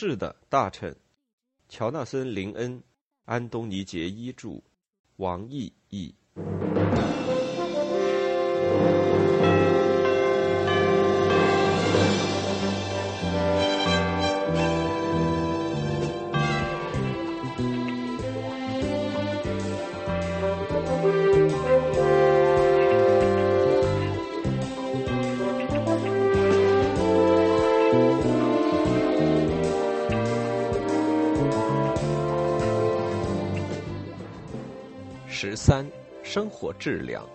是的，大臣。乔纳森·林恩、安东尼·杰伊著，王毅译。生活质量。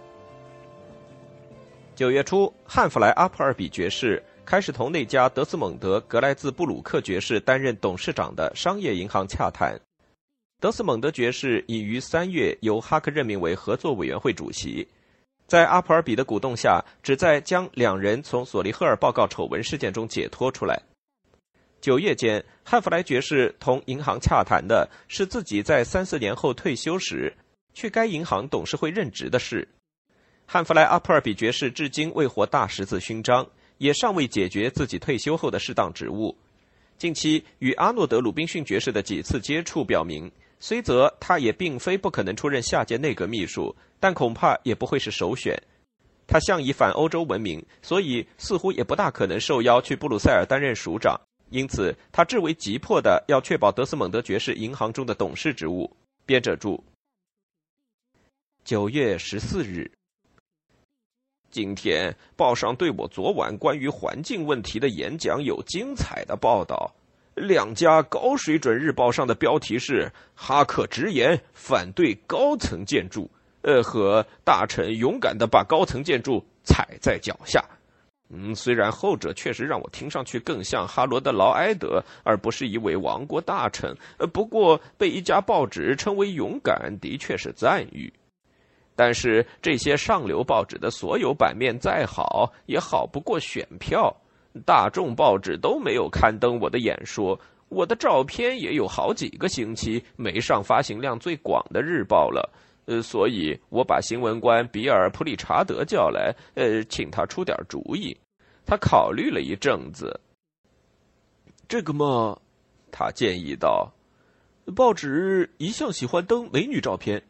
九月初，汉弗莱·阿普尔比爵士开始同那家德斯蒙德·格莱兹布鲁克爵士担任董事长的商业银行洽谈。德斯蒙德爵士已于三月由哈克任命为合作委员会主席，在阿普尔比的鼓动下，旨在将两人从索利赫尔报告丑闻事件中解脱出来。九月间，汉弗莱爵士同银行洽谈的是自己在三四年后退休时。去该银行董事会任职的事，汉弗莱·阿普尔比爵士至今未获大十字勋章，也尚未解决自己退休后的适当职务。近期与阿诺德·鲁宾逊爵士的几次接触表明，虽则他也并非不可能出任下届内阁秘书，但恐怕也不会是首选。他向以反欧洲闻名，所以似乎也不大可能受邀去布鲁塞尔担任署长。因此，他至为急迫的要确保德斯蒙德爵士银行中的董事职务。编者注。九月十四日，今天报上对我昨晚关于环境问题的演讲有精彩的报道。两家高水准日报上的标题是“哈克直言反对高层建筑”，呃，和大臣勇敢的把高层建筑踩在脚下。嗯，虽然后者确实让我听上去更像哈罗德·劳埃德，而不是一位亡国大臣。呃，不过被一家报纸称为勇敢，的确是赞誉。但是这些上流报纸的所有版面再好，也好不过选票。大众报纸都没有刊登我的演说，我的照片也有好几个星期没上发行量最广的日报了。呃，所以我把新闻官比尔·普利查德叫来，呃，请他出点主意。他考虑了一阵子，这个嘛，他建议道：“报纸一向喜欢登美女照片。”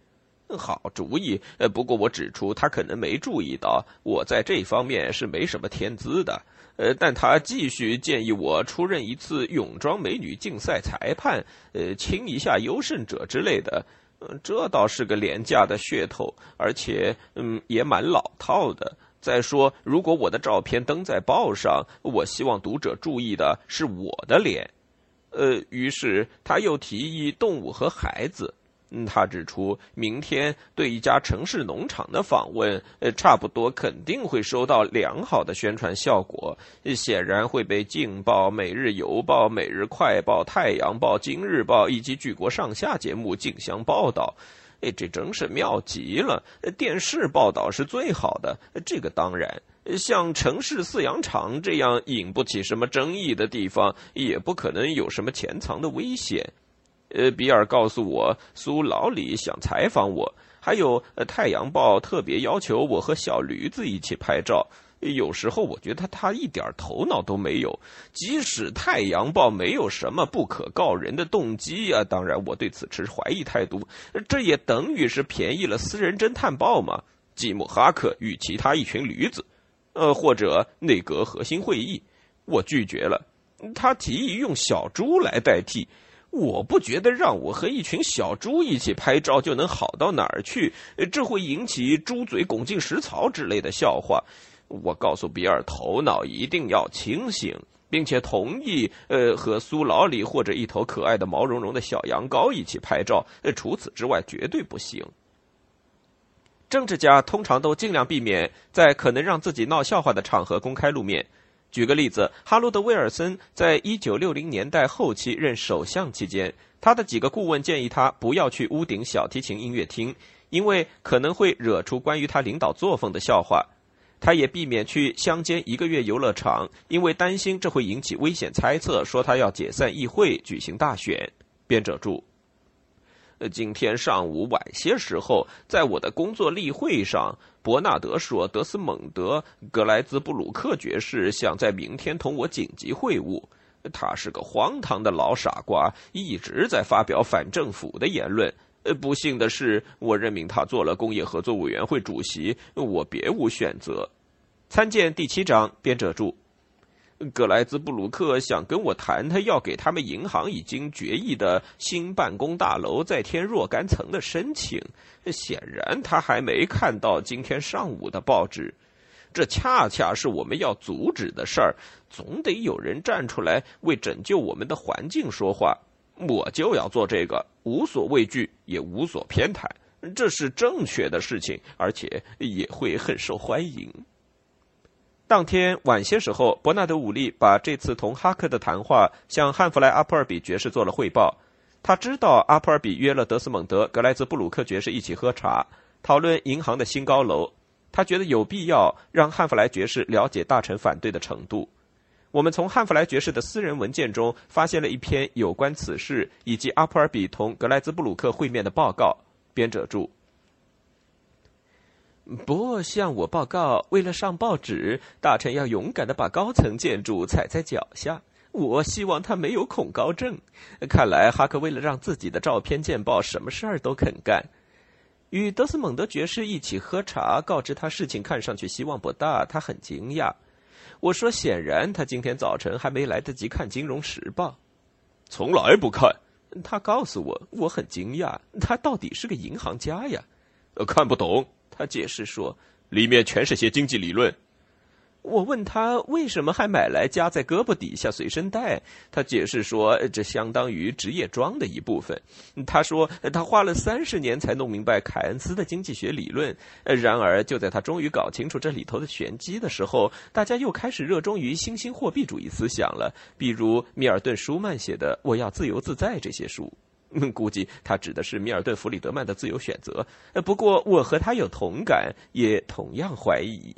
好主意，呃，不过我指出他可能没注意到我在这方面是没什么天资的，呃，但他继续建议我出任一次泳装美女竞赛裁判，呃，亲一下优胜者之类的，嗯，这倒是个廉价的噱头，而且，嗯，也蛮老套的。再说，如果我的照片登在报上，我希望读者注意的是我的脸，呃，于是他又提议动物和孩子。他指出，明天对一家城市农场的访问，呃，差不多肯定会收到良好的宣传效果，显然会被《镜报》《每日邮报》《每日快报》《太阳报》《今日报》以及举国上下节目竞相报道。哎，这真是妙极了！电视报道是最好的，这个当然。像城市饲养场这样引不起什么争议的地方，也不可能有什么潜藏的危险。呃，比尔告诉我，苏老李想采访我，还有《太阳报》特别要求我和小驴子一起拍照。有时候我觉得他一点头脑都没有。即使《太阳报》没有什么不可告人的动机啊，当然我对此持怀疑态度。这也等于是便宜了《私人侦探报》嘛？吉姆·哈克与其他一群驴子，呃，或者内阁核心会议，我拒绝了。他提议用小猪来代替。我不觉得让我和一群小猪一起拍照就能好到哪儿去，这会引起猪嘴拱进食槽之类的笑话。我告诉比尔，头脑一定要清醒，并且同意，呃，和苏老李或者一头可爱的毛茸茸的小羊羔一起拍照。除此之外，绝对不行。政治家通常都尽量避免在可能让自己闹笑话的场合公开露面。举个例子，哈罗德·威尔森在一九六零年代后期任首相期间，他的几个顾问建议他不要去屋顶小提琴音乐厅，因为可能会惹出关于他领导作风的笑话。他也避免去乡间一个月游乐场，因为担心这会引起危险猜测，说他要解散议会，举行大选。编者注。今天上午晚些时候，在我的工作例会上，伯纳德说，德斯蒙德·格莱兹布鲁克爵士想在明天同我紧急会晤。他是个荒唐的老傻瓜，一直在发表反政府的言论。不幸的是，我任命他做了工业合作委员会主席，我别无选择。参见第七章，编者注。格莱兹布鲁克想跟我谈，他要给他们银行已经决议的新办公大楼再添若干层的申请。显然，他还没看到今天上午的报纸。这恰恰是我们要阻止的事儿。总得有人站出来为拯救我们的环境说话。我就要做这个，无所畏惧，也无所偏袒。这是正确的事情，而且也会很受欢迎。当天晚些时候，伯纳德·伍利把这次同哈克的谈话向汉弗莱·阿普尔比爵士做了汇报。他知道阿普尔比约了德斯蒙德·格莱兹布鲁克爵士一起喝茶，讨论银行的新高楼。他觉得有必要让汉弗莱爵士了解大臣反对的程度。我们从汉弗莱爵士的私人文件中发现了一篇有关此事以及阿普尔比同格莱兹布鲁克会面的报告。编者注。不向我报告，为了上报纸，大臣要勇敢的把高层建筑踩在脚下。我希望他没有恐高症。看来哈克为了让自己的照片见报，什么事儿都肯干。与德斯蒙德爵士一起喝茶，告知他事情看上去希望不大，他很惊讶。我说，显然他今天早晨还没来得及看《金融时报》，从来不看。他告诉我，我很惊讶，他到底是个银行家呀？看不懂。他解释说：“里面全是些经济理论。”我问他为什么还买来夹在胳膊底下随身带，他解释说：“这相当于职业装的一部分。”他说：“他花了三十年才弄明白凯恩斯的经济学理论。”然而，就在他终于搞清楚这里头的玄机的时候，大家又开始热衷于新兴货币主义思想了，比如米尔顿·舒曼写的《我要自由自在》这些书。估计他指的是米尔顿·弗里德曼的自由选择。呃不过我和他有同感，也同样怀疑。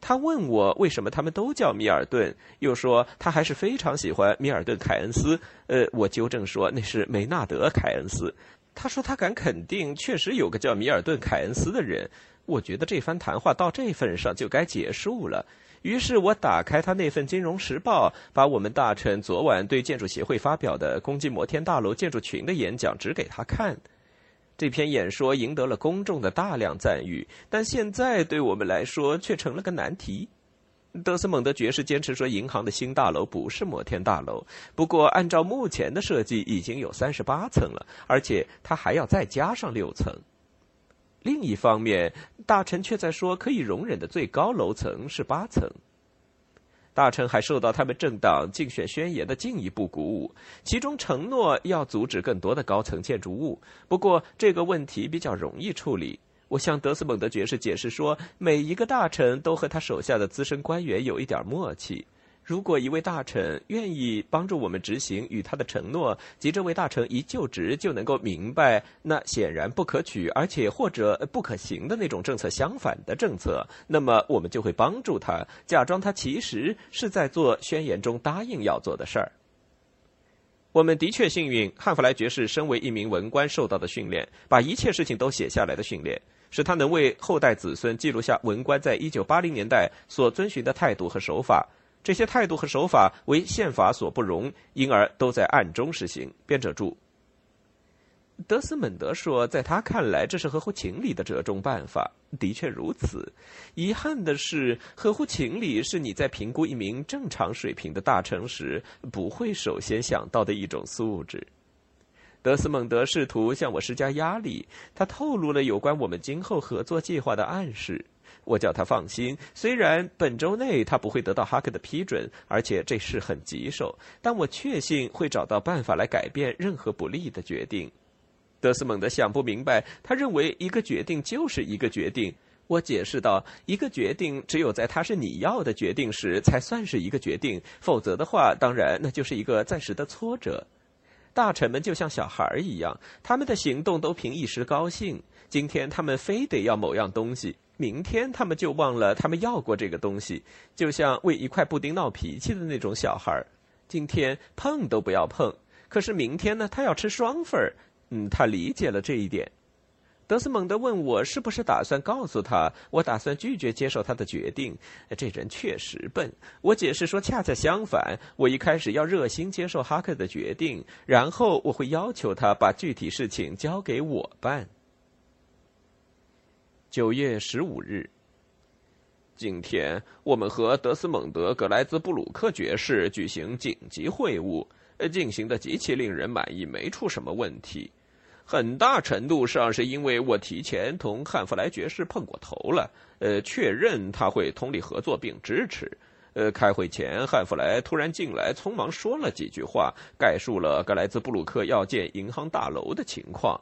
他问我为什么他们都叫米尔顿，又说他还是非常喜欢米尔顿·凯恩斯。呃，我纠正说那是梅纳德·凯恩斯。他说他敢肯定，确实有个叫米尔顿·凯恩斯的人。我觉得这番谈话到这份上就该结束了。于是我打开他那份《金融时报》，把我们大臣昨晚对建筑协会发表的攻击摩天大楼建筑群的演讲指给他看。这篇演说赢得了公众的大量赞誉，但现在对我们来说却成了个难题。德斯蒙德爵士坚持说，银行的新大楼不是摩天大楼。不过，按照目前的设计，已经有三十八层了，而且他还要再加上六层。另一方面，大臣却在说，可以容忍的最高楼层是八层。大臣还受到他们政党竞选宣言的进一步鼓舞，其中承诺要阻止更多的高层建筑物。不过，这个问题比较容易处理。我向德斯蒙德爵士解释说，每一个大臣都和他手下的资深官员有一点默契。如果一位大臣愿意帮助我们执行与他的承诺，即这位大臣一就职就能够明白那显然不可取而且或者不可行的那种政策相反的政策，那么我们就会帮助他，假装他其实是在做宣言中答应要做的事儿。我们的确幸运，汉弗莱爵士身为一名文官受到的训练，把一切事情都写下来的训练，使他能为后代子孙记录下文官在一九八零年代所遵循的态度和手法。这些态度和手法为宪法所不容，因而都在暗中实行。编者注：德斯蒙德说，在他看来，这是合乎情理的折中办法。的确如此。遗憾的是，合乎情理是你在评估一名正常水平的大臣时不会首先想到的一种素质。德斯蒙德试图向我施加压力，他透露了有关我们今后合作计划的暗示。我叫他放心，虽然本周内他不会得到哈克的批准，而且这事很棘手，但我确信会找到办法来改变任何不利的决定。德斯蒙德想不明白，他认为一个决定就是一个决定。我解释道：一个决定只有在他是你要的决定时才算是一个决定，否则的话，当然那就是一个暂时的挫折。大臣们就像小孩儿一样，他们的行动都凭一时高兴。今天他们非得要某样东西。明天他们就忘了他们要过这个东西，就像为一块布丁闹脾气的那种小孩。今天碰都不要碰，可是明天呢，他要吃双份儿。嗯，他理解了这一点。德斯蒙德问我是不是打算告诉他，我打算拒绝接受他的决定。这人确实笨。我解释说，恰恰相反，我一开始要热心接受哈克的决定，然后我会要求他把具体事情交给我办。九月十五日，今天我们和德斯蒙德·格莱兹布鲁克爵士举行紧急会晤，进行的极其令人满意，没出什么问题。很大程度上是因为我提前同汉弗莱爵士碰过头了，呃，确认他会通力合作并支持。呃，开会前，汉弗莱突然进来，匆忙说了几句话，概述了格莱兹布鲁克要建银行大楼的情况。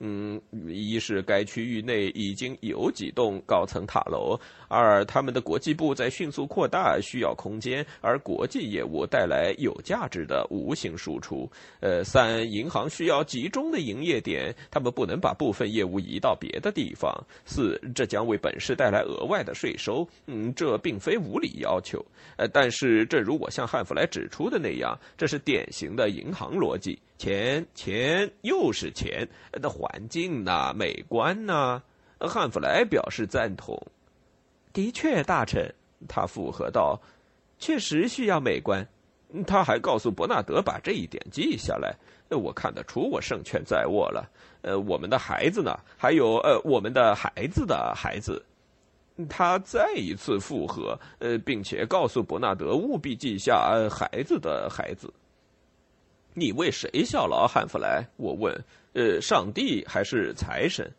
嗯，一是该区域内已经有几栋高层塔楼，二他们的国际部在迅速扩大，需要空间，而国际业务带来有价值的无形输出。呃，三银行需要集中的营业点，他们不能把部分业务移到别的地方。四，这将为本市带来额外的税收。嗯，这并非无理要求。呃，但是正如我向汉弗莱指出的那样，这是典型的银行逻辑。钱钱又是钱，那环境呢？美观呢？汉弗莱表示赞同。的确，大臣，他附和道：“确实需要美观。”他还告诉伯纳德把这一点记下来。我看得出我胜券在握了。呃，我们的孩子呢？还有呃，我们的孩子的孩子。他再一次附和，呃，并且告诉伯纳德务必记下孩子的孩子。你为谁效劳，汉弗莱？我问。呃，上帝还是财神？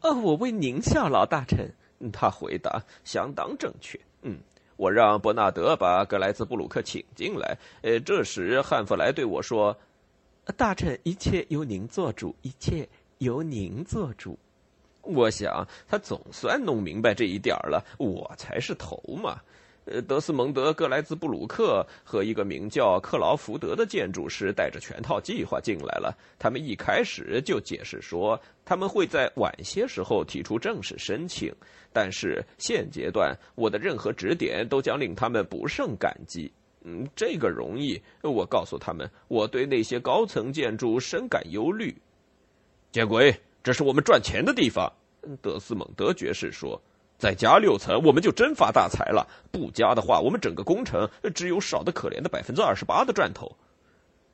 呃，我为您效劳，大臣。他回答，相当正确。嗯，我让伯纳德把格莱兹布鲁克请进来。呃，这时汉弗莱对我说：“大臣，一切由您做主，一切由您做主。”我想他总算弄明白这一点了。我才是头嘛。呃，德斯蒙德·格莱兹布鲁克和一个名叫克劳福德的建筑师带着全套计划进来了。他们一开始就解释说，他们会在晚些时候提出正式申请，但是现阶段我的任何指点都将令他们不胜感激。嗯，这个容易。我告诉他们，我对那些高层建筑深感忧虑。见鬼，这是我们赚钱的地方。德斯蒙德爵士说。再加六层，我们就真发大财了。不加的话，我们整个工程只有少得可怜的百分之二十八的赚头。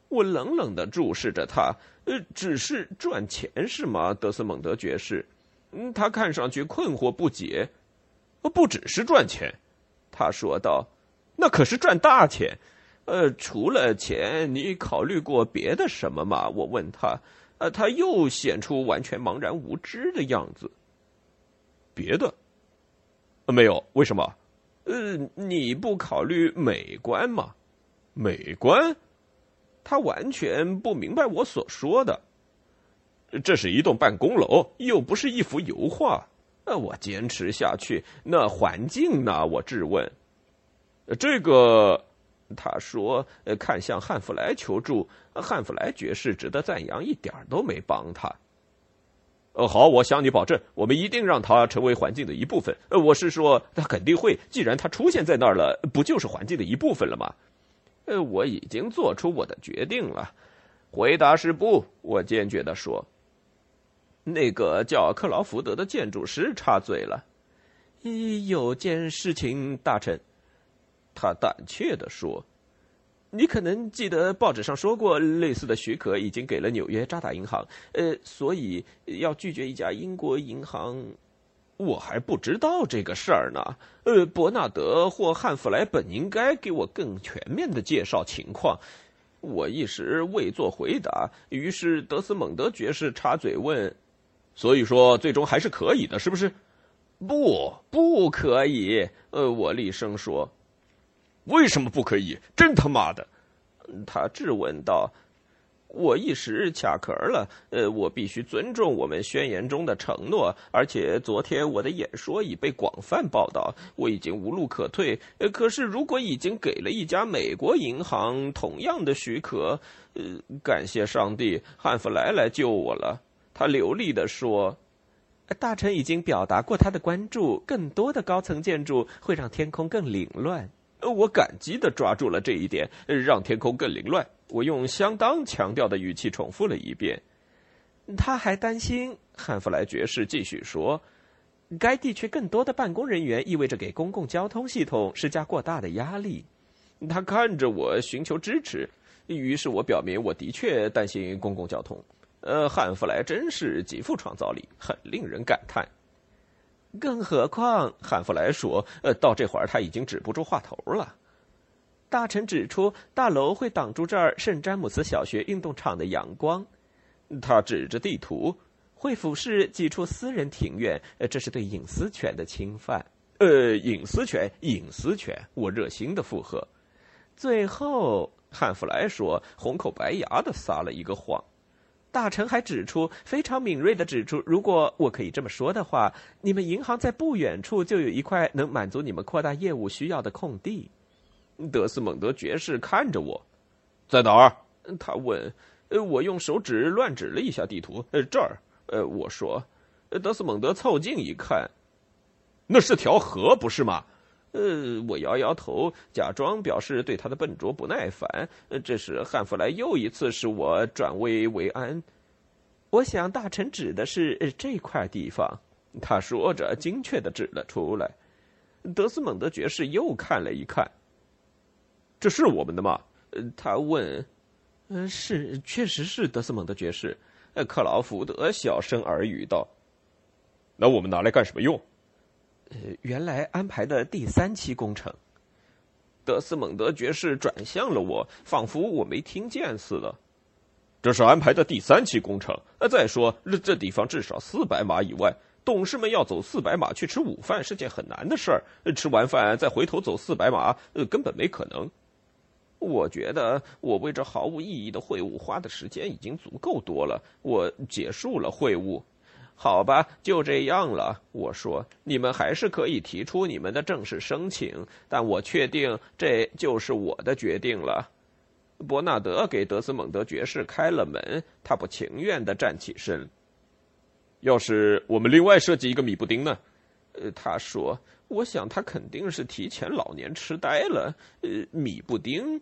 我冷冷的注视着他，呃，只是赚钱是吗？德斯蒙德爵士，嗯，他看上去困惑不解。不只是赚钱，他说道，那可是赚大钱。呃，除了钱，你考虑过别的什么吗？我问他，呃，他又显出完全茫然无知的样子。别的。没有，为什么？呃，你不考虑美观吗？美观？他完全不明白我所说的。这是一栋办公楼，又不是一幅油画。呃，我坚持下去，那环境呢？我质问。这个，他说，看向汉弗莱求助。汉弗莱爵士值得赞扬，一点都没帮他。呃，好，我向你保证，我们一定让它成为环境的一部分。呃，我是说，它肯定会。既然它出现在那儿了，不就是环境的一部分了吗？呃，我已经做出我的决定了。回答是不，我坚决的说。那个叫克劳福德的建筑师插嘴了。有件事情，大臣，他胆怯的说。你可能记得报纸上说过，类似的许可已经给了纽约渣打银行，呃，所以要拒绝一家英国银行，我还不知道这个事儿呢。呃，伯纳德或汉弗莱本应该给我更全面的介绍情况。我一时未做回答，于是德斯蒙德爵士插嘴问：“所以说，最终还是可以的，是不是？”“不，不可以。”呃，我厉声说。为什么不可以？真他妈的！他质问道。我一时卡壳了。呃，我必须尊重我们宣言中的承诺，而且昨天我的演说已被广泛报道，我已经无路可退。呃，可是如果已经给了一家美国银行同样的许可，呃，感谢上帝，汉弗莱来救我了。他流利的说：“大臣已经表达过他的关注，更多的高层建筑会让天空更凌乱。”我感激的抓住了这一点，让天空更凌乱。我用相当强调的语气重复了一遍。他还担心，汉弗莱爵士继续说，该地区更多的办公人员意味着给公共交通系统施加过大的压力。他看着我寻求支持，于是我表明我的确担心公共交通。呃，汉弗莱真是极富创造力，很令人感叹。更何况，汉弗莱说，呃，到这会儿他已经止不住话头了。大臣指出，大楼会挡住这儿圣詹姆斯小学运动场的阳光。他指着地图，会俯视几处私人庭院，呃，这是对隐私权的侵犯。呃，隐私权，隐私权，我热心的附和。最后，汉弗莱说，红口白牙的撒了一个谎。大臣还指出，非常敏锐的指出，如果我可以这么说的话，你们银行在不远处就有一块能满足你们扩大业务需要的空地。德斯蒙德爵士看着我，在哪儿？他问。呃，我用手指乱指了一下地图。呃，这儿。呃，我说。德斯蒙德凑近一看，那是条河，不是吗？呃，我摇摇头，假装表示对他的笨拙不耐烦。这时汉弗莱又一次使我转危为安。我想大臣指的是这块地方。他说着，精确的指了出来。德斯蒙德爵士又看了一看。这是我们的吗？他问。嗯，是，确实是德斯蒙德爵士。呃，克劳福德小声耳语道：“那我们拿来干什么用？”呃，原来安排的第三期工程。德斯蒙德爵士转向了我，仿佛我没听见似的。这是安排的第三期工程。呃，再说，这这地方至少四百码以外，董事们要走四百码去吃午饭是件很难的事儿。吃完饭再回头走四百码，呃，根本没可能。我觉得我为这毫无意义的会晤花的时间已经足够多了。我结束了会晤。好吧，就这样了。我说，你们还是可以提出你们的正式申请，但我确定这就是我的决定了。伯纳德给德斯蒙德爵士开了门，他不情愿的站起身。要是我们另外设计一个米布丁呢？呃，他说，我想他肯定是提前老年痴呆了。呃，米布丁。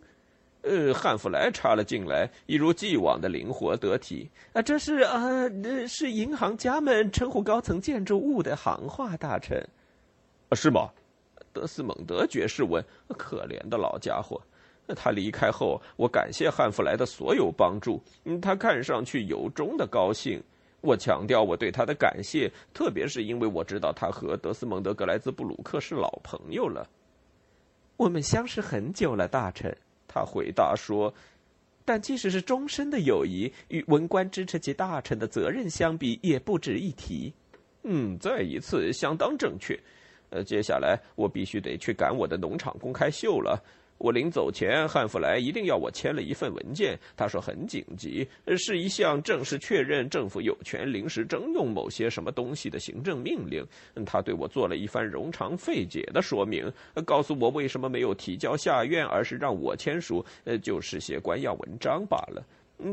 呃，汉弗莱插了进来，一如既往的灵活得体。啊，这是啊，是银行家们称呼高层建筑物的行话，大臣。啊，是吗？德斯蒙德爵士问。可怜的老家伙。他离开后，我感谢汉弗莱的所有帮助。他看上去由衷的高兴。我强调我对他的感谢，特别是因为我知道他和德斯蒙德格莱兹布鲁克是老朋友了。我们相识很久了，大臣。他回答说：“但即使是终身的友谊，与文官支持其大臣的责任相比，也不值一提。”嗯，再一次相当正确。呃，接下来我必须得去赶我的农场公开秀了。我临走前，汉弗莱一定要我签了一份文件。他说很紧急，是一项正式确认政府有权临时征用某些什么东西的行政命令。他对我做了一番冗长费解的说明，告诉我为什么没有提交下院，而是让我签署，呃，就是些官样文章罢了。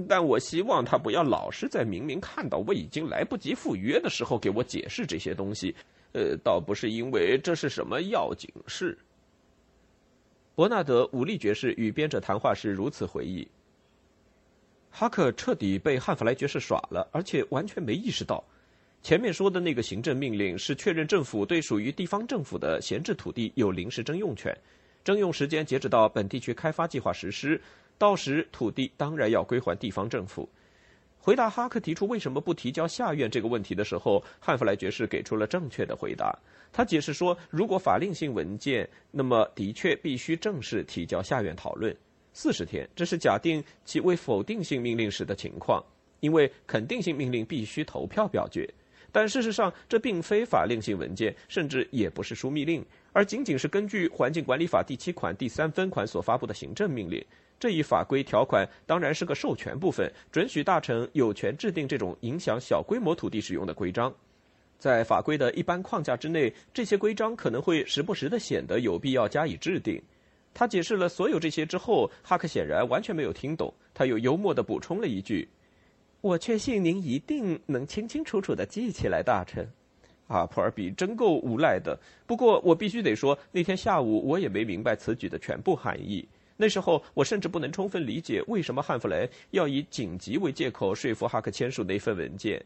但我希望他不要老是在明明看到我已经来不及赴约的时候给我解释这些东西。呃，倒不是因为这是什么要紧事。伯纳德·武力爵士与编者谈话时如此回忆：“哈克彻底被汉弗莱爵士耍了，而且完全没意识到，前面说的那个行政命令是确认政府对属于地方政府的闲置土地有临时征用权，征用时间截止到本地区开发计划实施，到时土地当然要归还地方政府。”回答哈克提出为什么不提交下院这个问题的时候，汉弗莱爵士给出了正确的回答。他解释说，如果法令性文件，那么的确必须正式提交下院讨论。四十天，这是假定其为否定性命令时的情况，因为肯定性命令必须投票表决。但事实上，这并非法令性文件，甚至也不是枢密令，而仅仅是根据《环境管理法》第七款第三分款所发布的行政命令。这一法规条款当然是个授权部分，准许大臣有权制定这种影响小规模土地使用的规章。在法规的一般框架之内，这些规章可能会时不时的显得有必要加以制定。他解释了所有这些之后，哈克显然完全没有听懂。他又幽默地补充了一句：“我确信您一定能清清楚楚地记起来，大臣。”啊，普尔比真够无赖的。不过我必须得说，那天下午我也没明白此举的全部含义。那时候我甚至不能充分理解为什么汉弗雷要以紧急为借口说服哈克签署那份文件。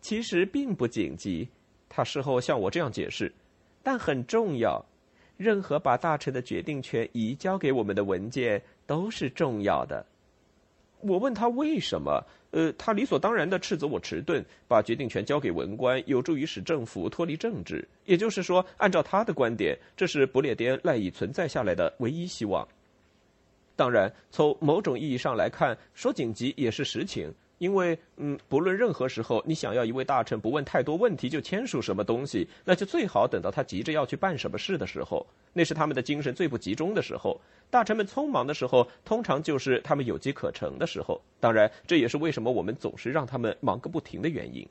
其实并不紧急，他事后向我这样解释，但很重要。任何把大臣的决定权移交给我们的文件都是重要的。我问他为什么？呃，他理所当然的斥责我迟钝，把决定权交给文官有助于使政府脱离政治。也就是说，按照他的观点，这是不列颠赖以存在下来的唯一希望。当然，从某种意义上来看，说紧急也是实情。因为，嗯，不论任何时候，你想要一位大臣不问太多问题就签署什么东西，那就最好等到他急着要去办什么事的时候，那是他们的精神最不集中的时候。大臣们匆忙的时候，通常就是他们有机可乘的时候。当然，这也是为什么我们总是让他们忙个不停的原因。